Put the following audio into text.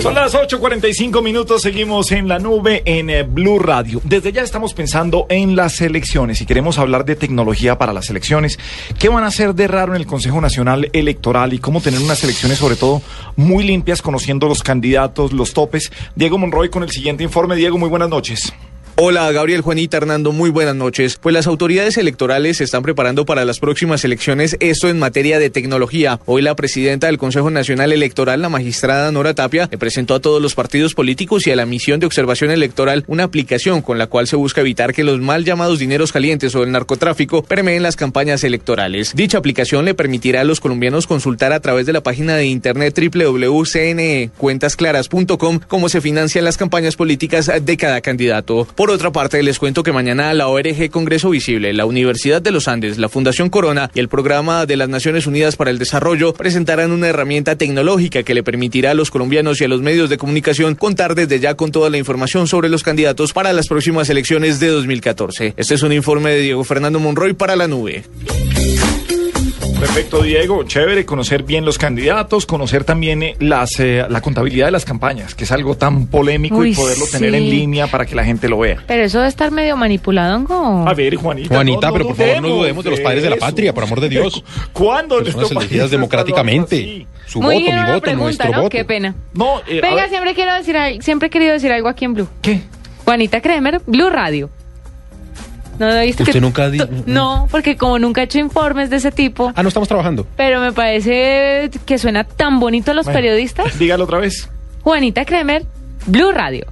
Son las 8.45 minutos, seguimos en la nube en eh, Blue Radio. Desde ya estamos pensando en las elecciones y queremos hablar de tecnología para las elecciones. ¿Qué van a hacer de raro en el Consejo Nacional Electoral y cómo tener unas elecciones sobre todo muy limpias, conociendo los candidatos, los topes? Diego Monroy con el siguiente informe. Diego, muy buenas noches. Hola, Gabriel Juanita Hernando, muy buenas noches. Pues las autoridades electorales se están preparando para las próximas elecciones, esto en materia de tecnología. Hoy la presidenta del Consejo Nacional Electoral, la magistrada Nora Tapia, le presentó a todos los partidos políticos y a la misión de observación electoral una aplicación con la cual se busca evitar que los mal llamados dineros calientes o el narcotráfico permeen las campañas electorales. Dicha aplicación le permitirá a los colombianos consultar a través de la página de internet www.cnecuentasclaras.com cómo se financian las campañas políticas de cada candidato. Por otra parte, les cuento que mañana la ORG Congreso Visible, la Universidad de los Andes, la Fundación Corona y el Programa de las Naciones Unidas para el Desarrollo presentarán una herramienta tecnológica que le permitirá a los colombianos y a los medios de comunicación contar desde ya con toda la información sobre los candidatos para las próximas elecciones de 2014. Este es un informe de Diego Fernando Monroy para la nube. Perfecto, Diego. Chévere conocer bien los candidatos, conocer también eh, las, eh, la contabilidad de las campañas, que es algo tan polémico Uy, y poderlo tener en línea para que la gente lo vea. Pero eso debe estar medio manipulado, ¿no? A ver, Juanita. Juanita, no- pero por favor no dudemos de los padres de la patria, por amor de Dios. ¿Cuándo? Personas elegidas democráticamente. Su Muy voto, mi voto, pregunta, nuestro ¿no? voto. Qué pena. No, eh, Venga, siempre quiero decir, siempre he querido decir algo aquí en Blue. ¿Qué? Juanita Kremer, Blue Radio. ¿No lo viste Usted que- nunca di- tu- No, porque como nunca he hecho informes de ese tipo, Ah, no estamos trabajando. pero me parece que suena tan bonito a los Bueno. periodistas. Dígalo otra vez. Juanita Kremer, Blue Radio.